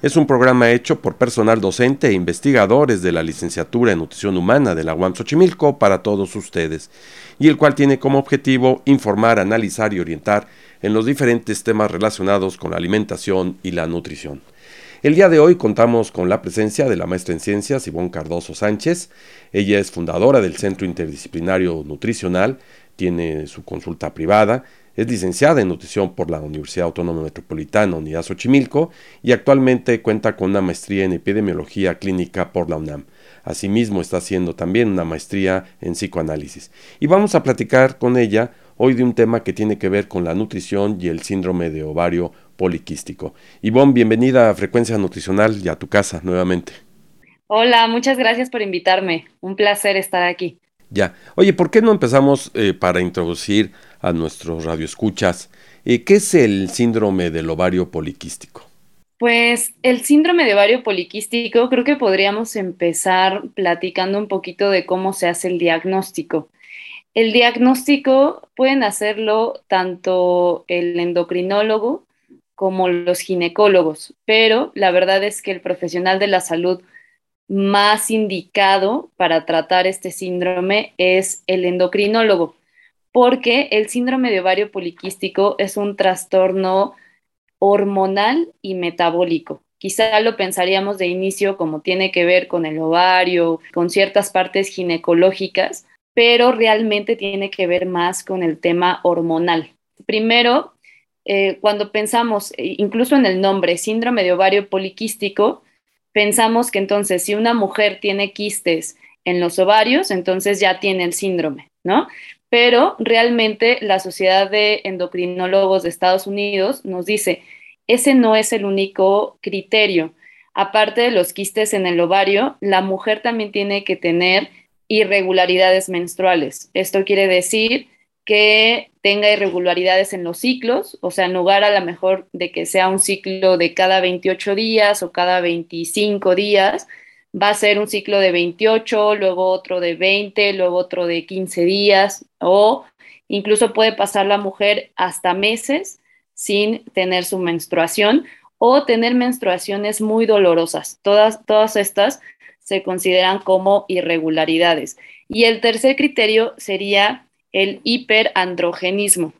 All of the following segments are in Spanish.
es un programa hecho por personal docente e investigadores de la Licenciatura en Nutrición Humana de la UAM Xochimilco para todos ustedes, y el cual tiene como objetivo informar, analizar y orientar en los diferentes temas relacionados con la alimentación y la nutrición. El día de hoy contamos con la presencia de la maestra en ciencias Ivonne Cardoso Sánchez. Ella es fundadora del Centro Interdisciplinario Nutricional, tiene su consulta privada es licenciada en nutrición por la Universidad Autónoma Metropolitana Unidad Xochimilco y actualmente cuenta con una maestría en epidemiología clínica por la UNAM. Asimismo está haciendo también una maestría en psicoanálisis. Y vamos a platicar con ella hoy de un tema que tiene que ver con la nutrición y el síndrome de ovario poliquístico. Ivonne, bienvenida a Frecuencia Nutricional y a tu casa nuevamente. Hola, muchas gracias por invitarme. Un placer estar aquí. Ya. Oye, ¿por qué no empezamos eh, para introducir a nuestros radioescuchas. Eh, ¿Qué es el síndrome del ovario poliquístico? Pues el síndrome de ovario poliquístico creo que podríamos empezar platicando un poquito de cómo se hace el diagnóstico. El diagnóstico pueden hacerlo tanto el endocrinólogo como los ginecólogos, pero la verdad es que el profesional de la salud más indicado para tratar este síndrome es el endocrinólogo porque el síndrome de ovario poliquístico es un trastorno hormonal y metabólico. Quizá lo pensaríamos de inicio como tiene que ver con el ovario, con ciertas partes ginecológicas, pero realmente tiene que ver más con el tema hormonal. Primero, eh, cuando pensamos, eh, incluso en el nombre, síndrome de ovario poliquístico, pensamos que entonces si una mujer tiene quistes en los ovarios, entonces ya tiene el síndrome, ¿no? pero realmente la Sociedad de Endocrinólogos de Estados Unidos nos dice, ese no es el único criterio. Aparte de los quistes en el ovario, la mujer también tiene que tener irregularidades menstruales. Esto quiere decir que tenga irregularidades en los ciclos, o sea, en lugar a lo mejor de que sea un ciclo de cada 28 días o cada 25 días, va a ser un ciclo de 28, luego otro de 20, luego otro de 15 días o incluso puede pasar la mujer hasta meses sin tener su menstruación o tener menstruaciones muy dolorosas. Todas, todas estas se consideran como irregularidades. Y el tercer criterio sería el hiperandrogenismo.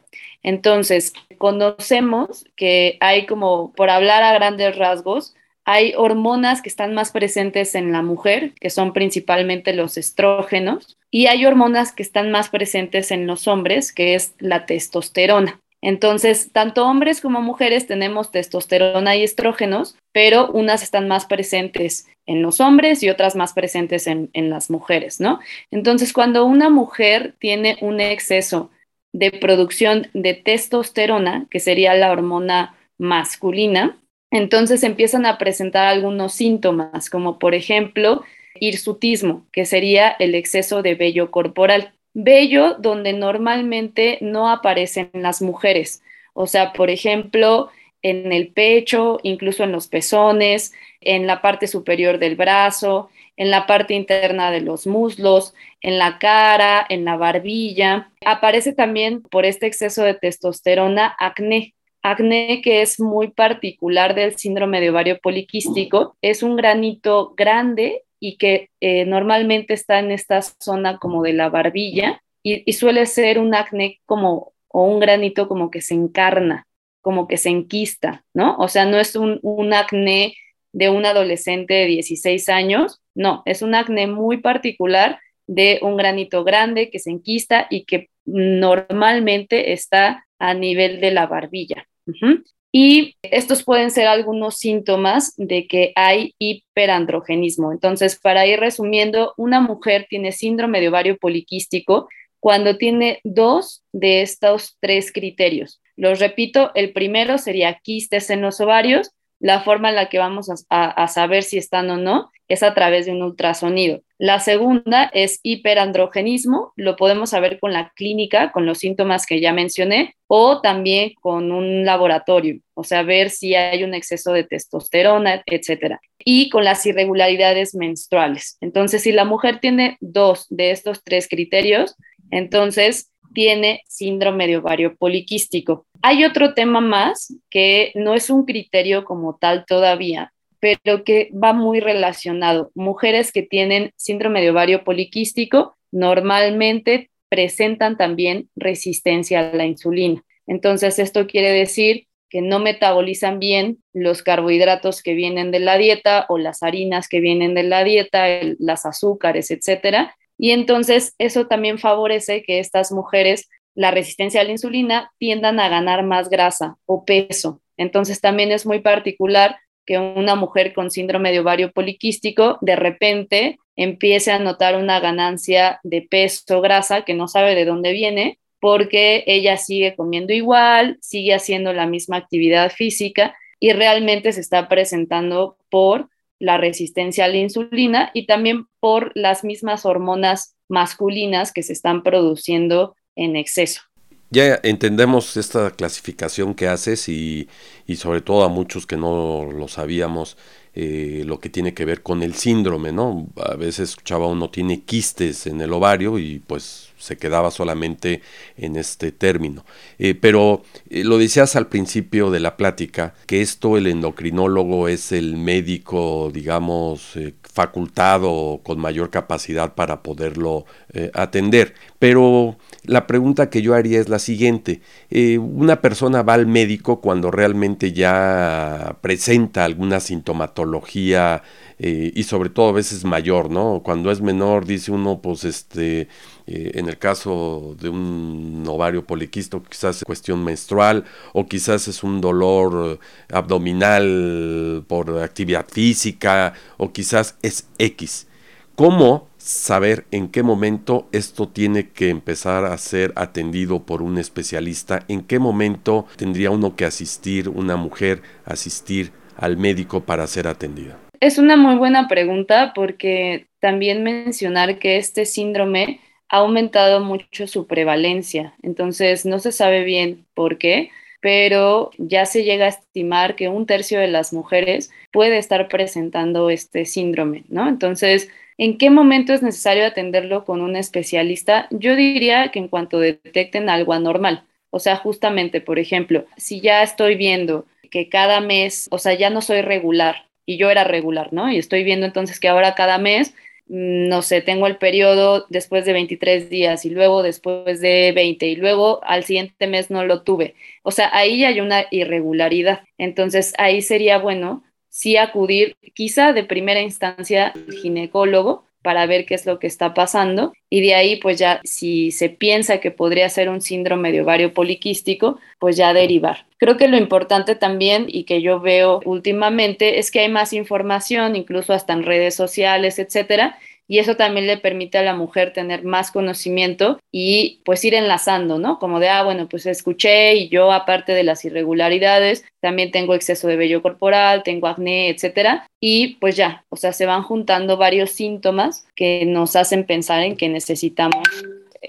Entonces, conocemos que hay como, por hablar a grandes rasgos, hay hormonas que están más presentes en la mujer, que son principalmente los estrógenos, y hay hormonas que están más presentes en los hombres, que es la testosterona. Entonces, tanto hombres como mujeres tenemos testosterona y estrógenos, pero unas están más presentes en los hombres y otras más presentes en, las mujeres, ¿no? Entonces, cuando una mujer tiene un exceso de producción de testosterona, que sería la hormona masculina, entonces empiezan a presentar algunos síntomas, como por ejemplo hirsutismo, que sería el exceso de vello corporal. Vello donde normalmente no aparecen las mujeres. O sea, por ejemplo, en el pecho, incluso en los pezones, en la parte superior del brazo, en la parte interna de los muslos, en la cara, en la barbilla. Aparece también por este exceso de testosterona acné, acné que es muy particular del síndrome de ovario poliquístico. Es un granito grande y que eh, normalmente está en esta zona como de la barbilla y, suele ser un acné como o un granito como que se encarna, como que se enquista, ¿no? O sea, no es un, un acné de un adolescente de 16 años, no, es un acné muy particular de un granito grande que se enquista y que normalmente está a nivel de la barbilla. Y estos pueden ser algunos síntomas de que hay hiperandrogenismo. Entonces, para ir resumiendo, una mujer tiene síndrome de ovario poliquístico cuando tiene dos de estos tres criterios. Los repito, el primero sería quistes en los ovarios, la forma en la que vamos a, saber si están o no es a través de un ultrasonido. La segunda es hiperandrogenismo, lo podemos saber con la clínica, con los síntomas que ya mencioné, o también con un laboratorio, o sea, ver si hay un exceso de testosterona, etcétera. Y con las irregularidades menstruales. Entonces, si la mujer tiene dos de estos tres criterios, entonces tiene síndrome de ovario poliquístico. Hay otro tema más que no es un criterio como tal todavía, pero que va muy relacionado. Mujeres que tienen síndrome de ovario poliquístico normalmente presentan también resistencia a la insulina. Entonces, esto quiere decir que no metabolizan bien los carbohidratos que vienen de la dieta o las harinas que vienen de la dieta, las azúcares, etcétera. Y entonces eso también favorece que estas mujeres la resistencia a la insulina tiendan a ganar más grasa o peso. Entonces también es muy particular que una mujer con síndrome de ovario poliquístico de repente empiece a notar una ganancia de peso, grasa, que no sabe de dónde viene, porque ella sigue comiendo igual, sigue haciendo la misma actividad física y realmente se está presentando por la resistencia a la insulina y también por las mismas hormonas masculinas que se están produciendo en exceso. Ya entendemos esta clasificación que haces y, sobre todo a muchos que no lo sabíamos, eh, lo que tiene que ver con el síndrome, ¿no? A veces escuchaba uno tiene quistes en el ovario y pues se quedaba solamente en este término. Eh, pero eh, lo decías al principio de la plática, que esto el endocrinólogo es el médico, digamos, facultado con mayor capacidad para poderlo atender. Pero la pregunta que yo haría es la siguiente. Una persona va al médico cuando realmente ya presenta alguna sintomatología eh, y sobre todo a veces mayor, ¿no? Cuando es menor dice uno, pues este, eh, en el caso de un ovario poliquisto quizás es cuestión menstrual o quizás es un dolor abdominal por actividad física o quizás es X. ¿Cómo saber en qué momento esto tiene que empezar a ser atendido por un especialista, en qué momento tendría uno que asistir, una mujer, asistir al médico para ser atendida. Es una muy buena pregunta porque también mencionar que este síndrome ha aumentado mucho su prevalencia, entonces no se sabe bien por qué, pero ya se llega a estimar que un tercio de las mujeres puede estar presentando este síndrome, ¿no? Entonces, ¿En qué momento es necesario atenderlo con un especialista? Yo diría que en cuanto detecten algo anormal. O sea, justamente, por ejemplo, si ya estoy viendo que cada mes, o sea, ya no soy regular y yo era regular, ¿no? Y estoy viendo entonces que ahora cada mes, mm, no sé, tengo el periodo después de 23 días y luego después de 20 y luego al siguiente mes no lo tuve. O sea, ahí hay una irregularidad. Entonces, ahí sería bueno sí acudir quizá de primera instancia al ginecólogo para ver qué es lo que está pasando y de ahí pues ya si se piensa que podría ser un síndrome de ovario poliquístico, pues ya derivar. Creo que lo importante también y que yo veo últimamente es que hay más información, incluso hasta en redes sociales, etcétera, y eso también le permite a la mujer tener más conocimiento y pues ir enlazando, ¿no? Como de, ah, bueno, pues escuché y yo aparte de las irregularidades, también tengo exceso de vello corporal, tengo acné, etcétera, y pues ya, o sea, se van juntando varios síntomas que nos hacen pensar en que necesitamos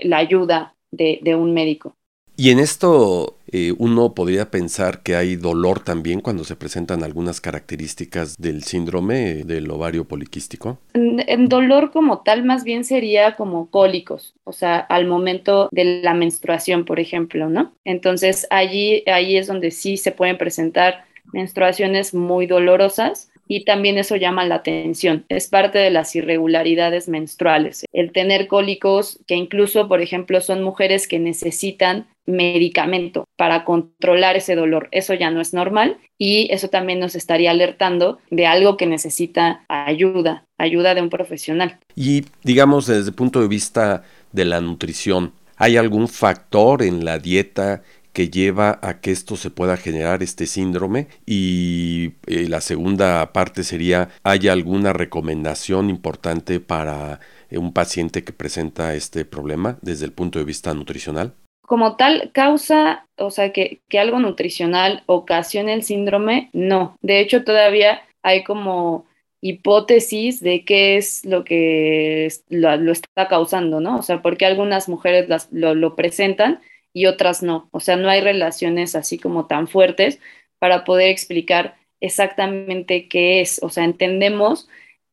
la ayuda de, de un médico. Y en esto eh, uno podría pensar que hay dolor también cuando se presentan algunas características del síndrome del ovario poliquístico. En dolor como tal más bien sería como cólicos, o sea, al momento de la menstruación, por ejemplo, ¿no? Entonces allí ahí es donde sí se pueden presentar menstruaciones muy dolorosas y también eso llama la atención. Es parte de las irregularidades menstruales. El tener cólicos, que incluso, por ejemplo, son mujeres que necesitan medicamento para controlar ese dolor. Eso ya no es normal y eso también nos estaría alertando de algo que necesita ayuda, ayuda de un profesional. Y digamos desde el punto de vista de la nutrición, ¿Hay algún factor en la dieta que lleva a que esto se pueda generar este síndrome y eh, la segunda parte sería ¿hay alguna recomendación importante para eh, un paciente que presenta este problema desde el punto de vista nutricional? Como tal, causa, o sea, que, que algo nutricional ocasione el síndrome, no. De hecho, todavía hay como hipótesis de qué es lo que lo, está causando, ¿no? O sea, porque algunas mujeres lo, lo, presentan y otras no. O sea, no hay relaciones así como tan fuertes para poder explicar exactamente qué es. O sea, entendemos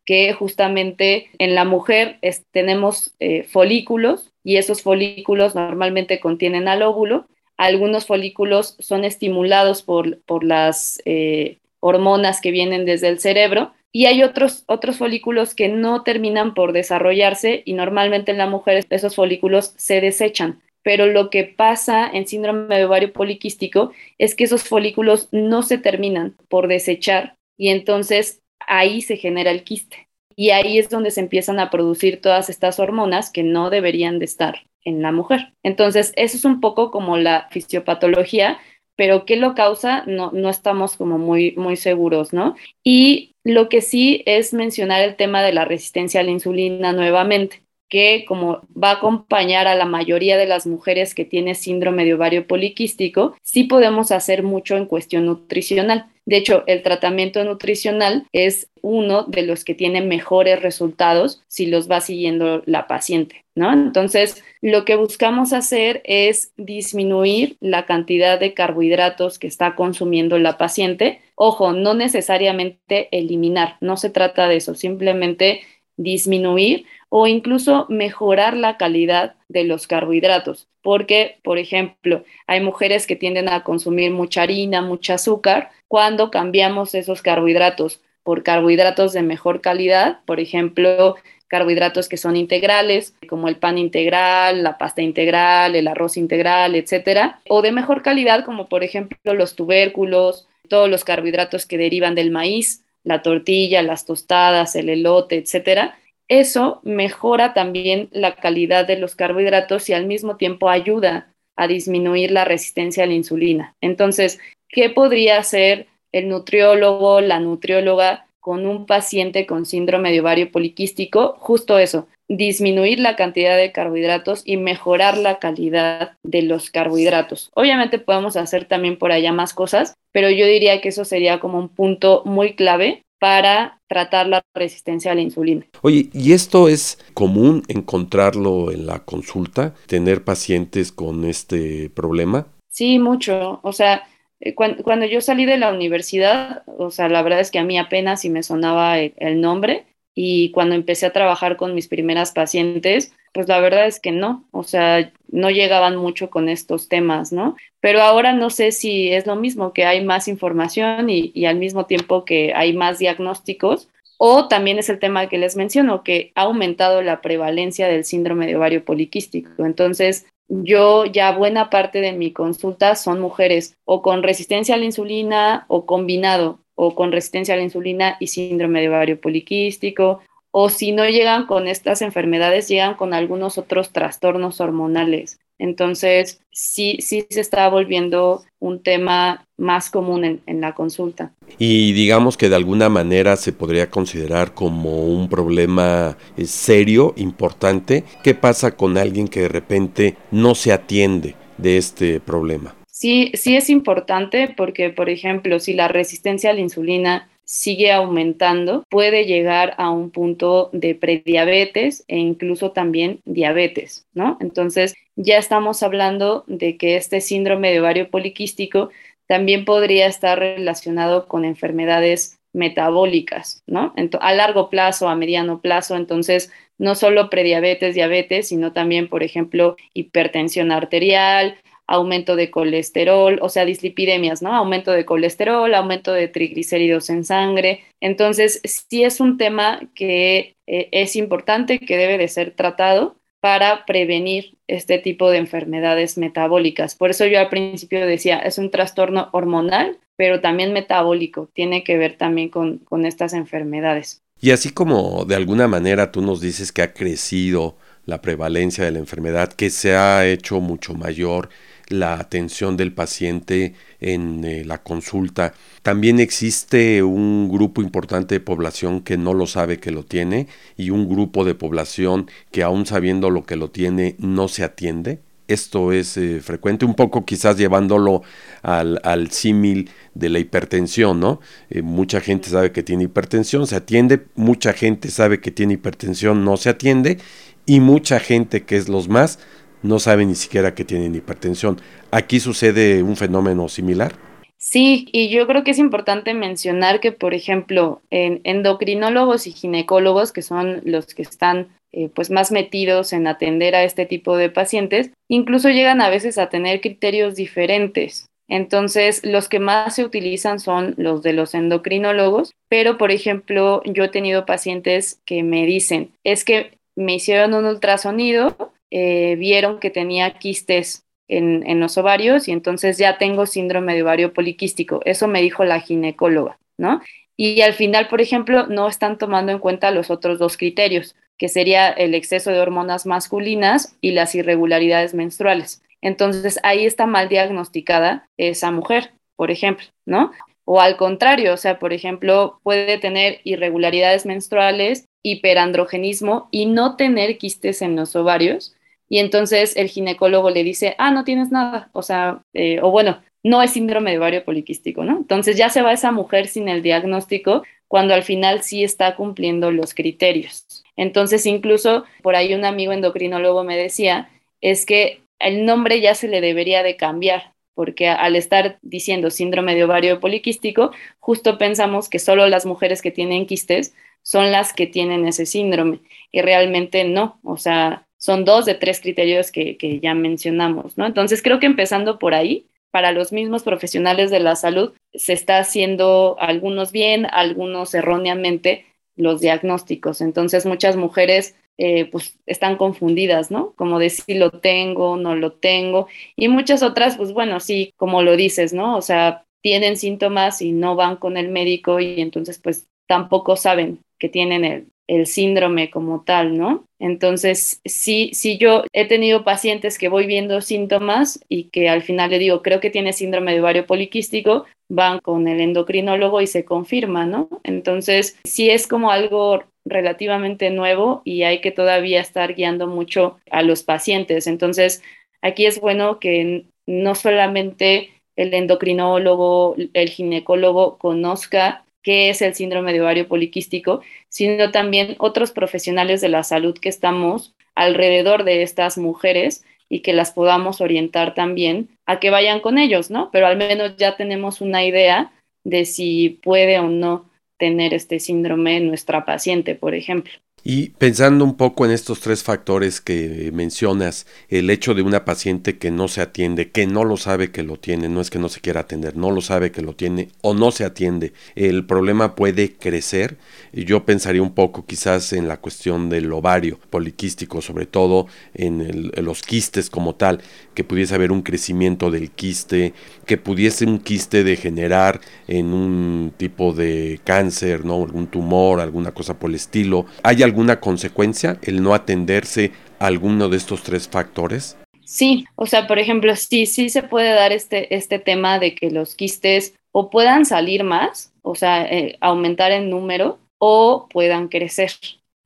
que justamente en la mujer tenemos eh, folículos y esos folículos normalmente contienen al óvulo. Algunos folículos son estimulados por, por las eh, hormonas que vienen desde el cerebro y hay otros, otros folículos que no terminan por desarrollarse y normalmente en la mujer esos folículos se desechan. Pero lo que pasa en síndrome de ovario poliquístico es que esos folículos no se terminan por desechar y entonces ahí se genera el quiste. Y ahí es donde se empiezan a producir todas estas hormonas que no deberían de estar en la mujer. Entonces, eso es un poco como la fisiopatología, pero qué lo causa no, no estamos como muy, muy seguros, ¿no? Y lo que sí es mencionar el tema de la resistencia a la insulina nuevamente que como va a acompañar a la mayoría de las mujeres que tienen síndrome de ovario poliquístico, sí podemos hacer mucho en cuestión nutricional. De hecho, el tratamiento nutricional es uno de los que tiene mejores resultados si los va siguiendo la paciente, ¿no? Entonces, lo que buscamos hacer es disminuir la cantidad de carbohidratos que está consumiendo la paciente. Ojo, no necesariamente eliminar, no se trata de eso, simplemente disminuir o incluso mejorar la calidad de los carbohidratos. Porque, por ejemplo, hay mujeres que tienden a consumir mucha harina, mucho azúcar. Cuando cambiamos esos carbohidratos por carbohidratos de mejor calidad, por ejemplo, carbohidratos que son integrales, como el pan integral, la pasta integral, el arroz integral, etcétera, o de mejor calidad, como por ejemplo los tubérculos, todos los carbohidratos que derivan del maíz, la tortilla, las tostadas, el elote, etcétera, eso mejora también la calidad de los carbohidratos y al mismo tiempo ayuda a disminuir la resistencia a la insulina. Entonces, ¿qué podría hacer el nutriólogo, la nutrióloga con un paciente con síndrome de ovario poliquístico? Justo eso, disminuir la cantidad de carbohidratos y mejorar la calidad de los carbohidratos. Obviamente podemos hacer también por allá más cosas, pero yo diría que eso sería como un punto muy clave para tratar la resistencia a la insulina. Oye, ¿y esto es común encontrarlo en la consulta, tener pacientes con este problema? Sí, mucho. O sea, eh, cuando, yo salí de la universidad, o sea, la verdad es que a mí apenas si me sonaba el nombre y cuando empecé a trabajar con mis primeras pacientes, pues la verdad es que no, o sea, no llegaban mucho con estos temas, ¿no? Pero ahora no sé si es lo mismo, que hay más información y, al mismo tiempo que hay más diagnósticos, o también es el tema que les menciono, que ha aumentado la prevalencia del síndrome de ovario poliquístico. Entonces, yo ya buena parte de mi consulta son mujeres o con resistencia a la insulina o combinado, o con resistencia a la insulina y síndrome de ovario poliquístico, o si no llegan con estas enfermedades, llegan con algunos otros trastornos hormonales. Entonces, sí, sí se está volviendo un tema más común en, en, la consulta. Y digamos que de alguna manera se podría considerar como un problema eh, serio, importante. ¿Qué pasa con alguien que de repente no se atiende de este problema? Sí, sí es importante porque, por ejemplo, si la resistencia a la insulina sigue aumentando, puede llegar a un punto de prediabetes e incluso también diabetes, ¿no? Entonces, ya estamos hablando de que este síndrome de ovario poliquístico también podría estar relacionado con enfermedades metabólicas, ¿no? a largo plazo, a mediano plazo, entonces no solo prediabetes, diabetes, sino también, por ejemplo, hipertensión arterial, aumento de colesterol, o sea, dislipidemias, ¿no? Aumento de colesterol, aumento de triglicéridos en sangre. Entonces, sí es un tema que eh, es importante, que debe de ser tratado para prevenir este tipo de enfermedades metabólicas. Por eso yo al principio decía, es un trastorno hormonal, pero también metabólico, tiene que ver también con, con estas enfermedades. Y así como de alguna manera tú nos dices que ha crecido la prevalencia de la enfermedad, que se ha hecho mucho mayor la atención del paciente en eh, la consulta. También existe un grupo importante de población que no lo sabe que lo tiene y un grupo de población que aún sabiendo lo que lo tiene no se atiende. Esto es eh, frecuente, un poco quizás llevándolo al, al símil de la hipertensión, ¿no? Eh, mucha gente sabe que tiene hipertensión, se atiende, mucha gente sabe que tiene hipertensión, no se atiende, y mucha gente, que es los más, no sabe ni siquiera que tienen hipertensión. ¿Aquí sucede un fenómeno similar? Sí, y yo creo que es importante mencionar que, por ejemplo, en endocrinólogos y ginecólogos, que son los que están eh, pues más metidos en atender a este tipo de pacientes, incluso llegan a veces a tener criterios diferentes. Entonces, los que más se utilizan son los de los endocrinólogos, pero por ejemplo, yo he tenido pacientes que me dicen, es que me hicieron un ultrasonido, eh, vieron que tenía quistes en, en, los ovarios y entonces ya tengo síndrome de ovario poliquístico. Eso me dijo la ginecóloga, ¿no? Y al final, por ejemplo, no están tomando en cuenta los otros dos criterios, que sería el exceso de hormonas masculinas y las irregularidades menstruales. Entonces ahí está mal diagnosticada esa mujer, por ejemplo, ¿no? O al contrario, o sea, por ejemplo, puede tener irregularidades menstruales hiperandrogenismo y no tener quistes en los ovarios. Y entonces el ginecólogo le dice, ah, no tienes nada, o sea, eh, o bueno, no es síndrome de ovario poliquístico, ¿no? Entonces ya se va esa mujer sin el diagnóstico cuando al final sí está cumpliendo los criterios. Entonces incluso por ahí un amigo endocrinólogo me decía, es que el nombre ya se le debería de cambiar, porque al estar diciendo síndrome de ovario poliquístico, justo pensamos que solo las mujeres que tienen quistes son las que tienen ese síndrome y realmente no, o sea, son dos de tres criterios que, ya mencionamos, ¿no? Entonces creo que empezando por ahí, para los mismos profesionales de la salud, se está haciendo algunos bien, algunos erróneamente los diagnósticos. Entonces muchas mujeres eh, pues están confundidas, ¿no? Como de si lo tengo, no lo tengo. Y muchas otras, pues bueno, sí, como lo dices, ¿no? O sea, tienen síntomas y no van con el médico y entonces pues tampoco saben que tienen el, síndrome como tal, ¿no? Entonces, sí, sí, yo he tenido pacientes que voy viendo síntomas y que al final le digo, creo que tiene síndrome de ovario poliquístico, van con el endocrinólogo y se confirma, ¿no? Entonces, sí es como algo relativamente nuevo y hay que todavía estar guiando mucho a los pacientes. Entonces, aquí es bueno que no solamente el endocrinólogo, el ginecólogo conozca qué es el síndrome de ovario poliquístico, sino también otros profesionales de la salud que estamos alrededor de estas mujeres y que las podamos orientar también a que vayan con ellos, ¿no? Pero al menos ya tenemos una idea de si puede o no tener este síndrome nuestra paciente, por ejemplo. Y pensando un poco en estos tres factores que mencionas, el hecho de una paciente que no se atiende, que no lo sabe que lo tiene, no es que no se quiera atender, no lo sabe que lo tiene o no se atiende, el problema puede crecer. Yo pensaría un poco quizás en la cuestión del ovario poliquístico, sobre todo en, los quistes como tal, que pudiese haber un crecimiento del quiste, que pudiese un quiste degenerar en un tipo de cáncer, ¿no? algún tumor, alguna cosa por el estilo. ¿Hay alguna consecuencia el no atenderse a alguno de estos tres factores? Sí, o sea, por ejemplo, sí, sí se puede dar este, este tema de que los quistes o puedan salir más, o sea, eh, aumentar en número, o puedan crecer.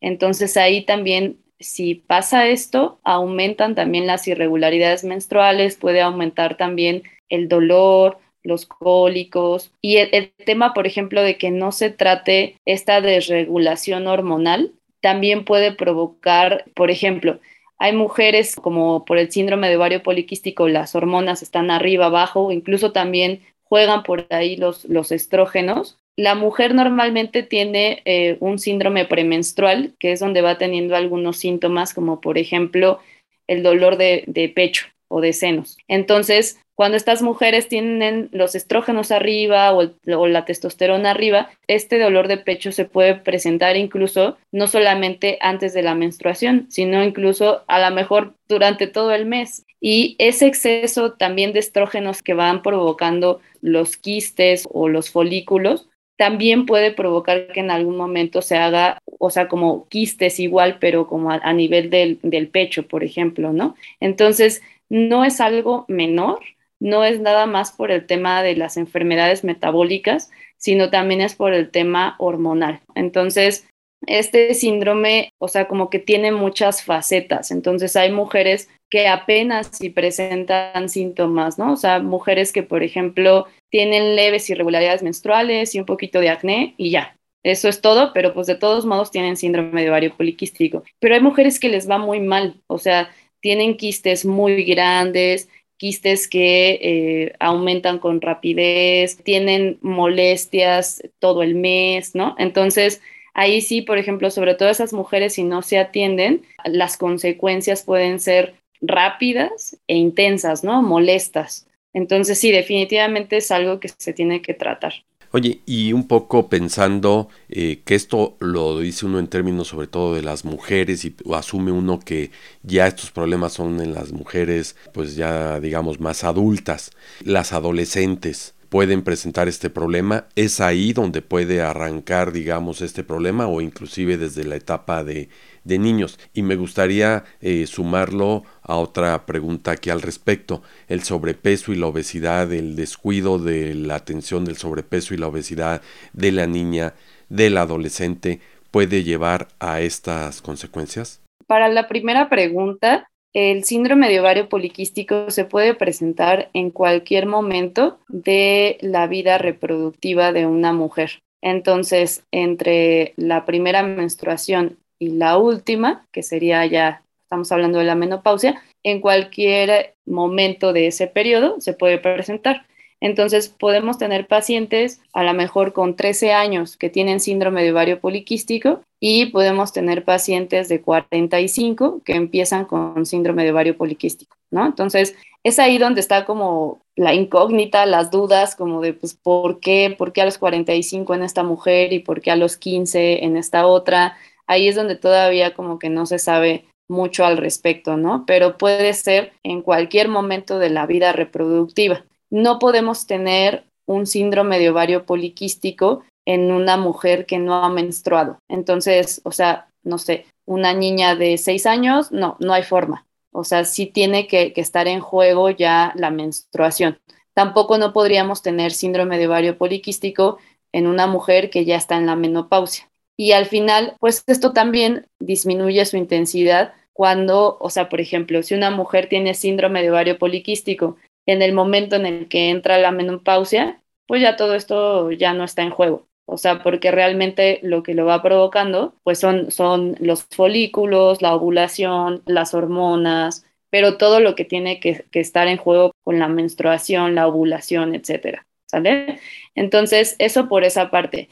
Entonces ahí también, si pasa esto, aumentan también las irregularidades menstruales, puede aumentar también el dolor, los cólicos y el, el, tema, por ejemplo, de que no se trate esta desregulación hormonal, también puede provocar, por ejemplo, hay mujeres como por el síndrome de ovario poliquístico, las hormonas están arriba, abajo, incluso también juegan por ahí los, los estrógenos. La mujer normalmente tiene eh, un síndrome premenstrual, que es donde va teniendo algunos síntomas, como por ejemplo el dolor de, de pecho o de senos. Entonces, cuando estas mujeres tienen los estrógenos arriba o, la testosterona arriba, este dolor de pecho se puede presentar incluso no solamente antes de la menstruación, sino incluso a lo mejor durante todo el mes. Y ese exceso también de estrógenos que van provocando los quistes o los folículos también puede provocar que en algún momento se haga, o sea, como quistes igual, pero como a, nivel del, del, pecho, por ejemplo, ¿no? Entonces, no es algo menor, no es nada más por el tema de las enfermedades metabólicas, sino también es por el tema hormonal. Entonces, este síndrome, o sea, como que tiene muchas facetas. Entonces, hay mujeres que apenas si presentan síntomas, ¿no? O sea, mujeres que, por ejemplo, tienen leves irregularidades menstruales y un poquito de acné y ya. Eso es todo, pero pues de todos modos tienen síndrome de ovario poliquístico. Pero hay mujeres que les va muy mal, o sea, tienen quistes muy grandes, quistes que eh, aumentan con rapidez, tienen molestias todo el mes, ¿no? Entonces, ahí sí, por ejemplo, sobre todo esas mujeres, si no se atienden, las consecuencias pueden ser rápidas e intensas, ¿no? Molestas. Entonces sí, definitivamente es algo que se tiene que tratar. Oye, y un poco pensando eh, que esto lo dice uno en términos sobre todo de las mujeres y asume uno que ya estos problemas son en las mujeres pues ya digamos más adultas, las adolescentes pueden presentar este problema, es ahí donde puede arrancar digamos este problema o inclusive desde la etapa de de niños. Y me gustaría eh, sumarlo a otra pregunta aquí al respecto. El sobrepeso y la obesidad, el descuido de la atención del sobrepeso y la obesidad de la niña, del adolescente, puede llevar a estas consecuencias? Para la primera pregunta, el síndrome de ovario poliquístico se puede presentar en cualquier momento de la vida reproductiva de una mujer. Entonces, entre la primera menstruación y la última, que sería ya, estamos hablando de la menopausia, en cualquier momento de ese periodo se puede presentar. Entonces, podemos tener pacientes a lo mejor con 13 años que tienen síndrome de ovario poliquístico y podemos tener pacientes de 45 que empiezan con síndrome de ovario poliquístico, ¿no? Entonces, es ahí donde está como la incógnita, las dudas, como de, pues, ¿por qué? ¿Por qué a los 45 en esta mujer y por qué a los 15 en esta otra? ahí es donde todavía como que no se sabe mucho al respecto, ¿no? Pero puede ser en cualquier momento de la vida reproductiva. No podemos tener un síndrome de ovario poliquístico en una mujer que no ha menstruado. Entonces, o sea, no sé, una niña de seis años, no, no hay forma. O sea, sí tiene que, que estar en juego ya la menstruación. Tampoco no podríamos tener síndrome de ovario poliquístico en una mujer que ya está en la menopausia y al final, pues esto también disminuye su intensidad cuando, o sea, por ejemplo, si una mujer tiene síndrome de ovario poliquístico, en el momento en el que entra la menopausia, pues ya todo esto ya no está en juego. O sea, porque realmente lo que lo va provocando, pues son, son los folículos, la ovulación, las hormonas, pero todo lo que tiene que, que estar en juego con la menstruación, la ovulación, etcétera. ¿Sale? Entonces, eso por esa parte.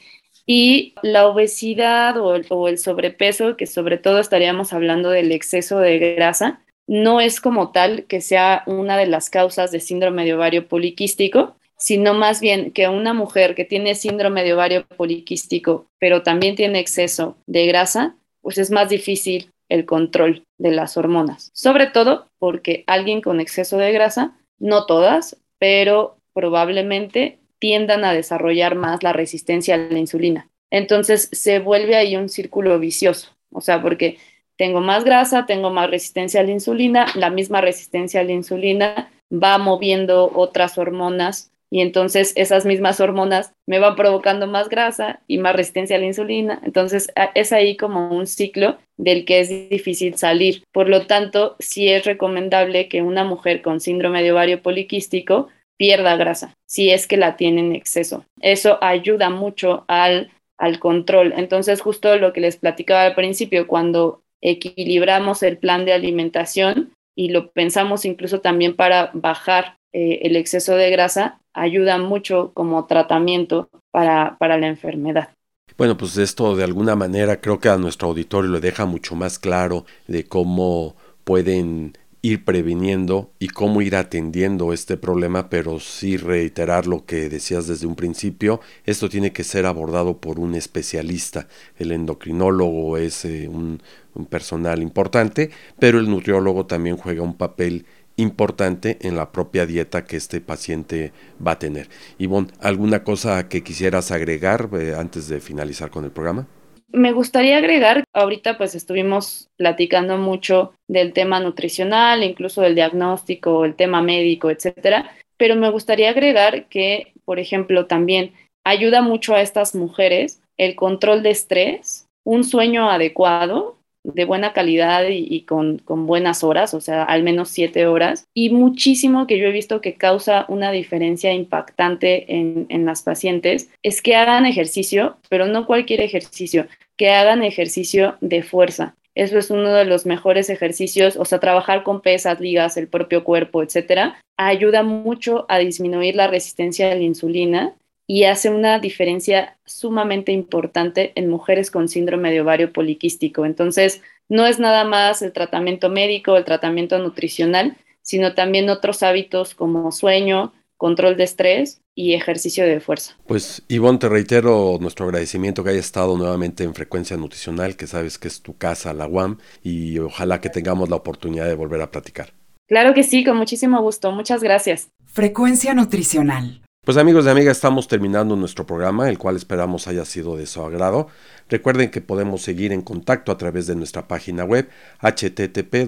Y la obesidad o el, sobrepeso, que sobre todo estaríamos hablando del exceso de grasa, no es como tal que sea una de las causas de síndrome de ovario poliquístico, sino más bien que una mujer que tiene síndrome de ovario poliquístico, pero también tiene exceso de grasa, pues es más difícil el control de las hormonas. Sobre todo porque alguien con exceso de grasa, no todas, pero probablemente tiendan a desarrollar más la resistencia a la insulina. Entonces se vuelve ahí un círculo vicioso, o sea, porque tengo más grasa, tengo más resistencia a la insulina, la misma resistencia a la insulina va moviendo otras hormonas y entonces esas mismas hormonas me van provocando más grasa y más resistencia a la insulina. Entonces es ahí como un ciclo del que es difícil salir. Por lo tanto, sí es recomendable que una mujer con síndrome de ovario poliquístico pierda grasa, si es que la tiene en exceso. Eso ayuda mucho al, al control. Entonces, justo lo que les platicaba al principio, cuando equilibramos el plan de alimentación y lo pensamos incluso también para bajar eh, el exceso de grasa, ayuda mucho como tratamiento para, para la enfermedad. Bueno, pues esto de alguna manera creo que a nuestro auditorio le deja mucho más claro de cómo pueden ir previniendo y cómo ir atendiendo este problema, pero sí reiterar lo que decías desde un principio, esto tiene que ser abordado por un especialista. El endocrinólogo es eh, un, personal importante, pero el nutriólogo también juega un papel importante en la propia dieta que este paciente va a tener. Ivonne, ¿alguna cosa que quisieras agregar eh, antes de finalizar con el programa? Me gustaría agregar, ahorita pues estuvimos platicando mucho del tema nutricional, incluso del diagnóstico, el tema médico, etcétera, pero me gustaría agregar que, por ejemplo, también ayuda mucho a estas mujeres el control de estrés, un sueño adecuado, de buena calidad y, con, buenas horas, o sea, al menos siete horas, y muchísimo que yo he visto que causa una diferencia impactante en, en las pacientes, es que hagan ejercicio, pero no cualquier ejercicio, que hagan ejercicio de fuerza. Eso es uno de los mejores ejercicios, o sea, trabajar con pesas, ligas, el propio cuerpo, etcétera, ayuda mucho a disminuir la resistencia a la insulina y hace una diferencia sumamente importante en mujeres con síndrome de ovario poliquístico. Entonces, no es nada más el tratamiento médico, el tratamiento nutricional, sino también otros hábitos como sueño, control de estrés y ejercicio de fuerza. Pues Ivonne, te reitero nuestro agradecimiento que haya estado nuevamente en Frecuencia Nutricional, que sabes que es tu casa, la UAM, y ojalá que tengamos la oportunidad de volver a platicar. Claro que sí, con muchísimo gusto. Muchas gracias. Frecuencia Nutricional pues amigos y amigas, estamos terminando nuestro programa, el cual esperamos haya sido de su agrado. Recuerden que podemos seguir en contacto a través de nuestra página web http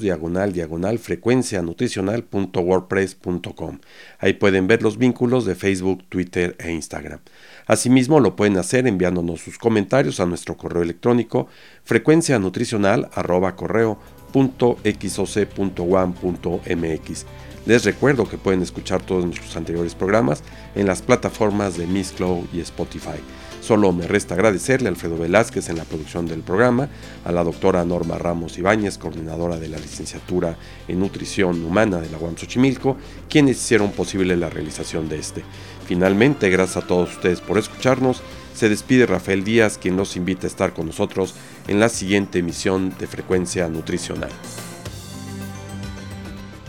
diagonal diagonal frecuencia. Ahí pueden ver los vínculos de Facebook, Twitter e Instagram. Asimismo, lo pueden hacer enviándonos sus comentarios a nuestro correo electrónico frecuencia nutricional les recuerdo que pueden escuchar todos nuestros anteriores programas en las plataformas de Miss Cloud y Spotify. Solo me resta agradecerle a Alfredo Velázquez en la producción del programa, a la doctora Norma Ramos Ibáñez, coordinadora de la licenciatura en Nutrición Humana de la UAM Xochimilco, quienes hicieron posible la realización de este. Finalmente, gracias a todos ustedes por escucharnos, se despide Rafael Díaz, quien nos invita a estar con nosotros en la siguiente emisión de Frecuencia Nutricional.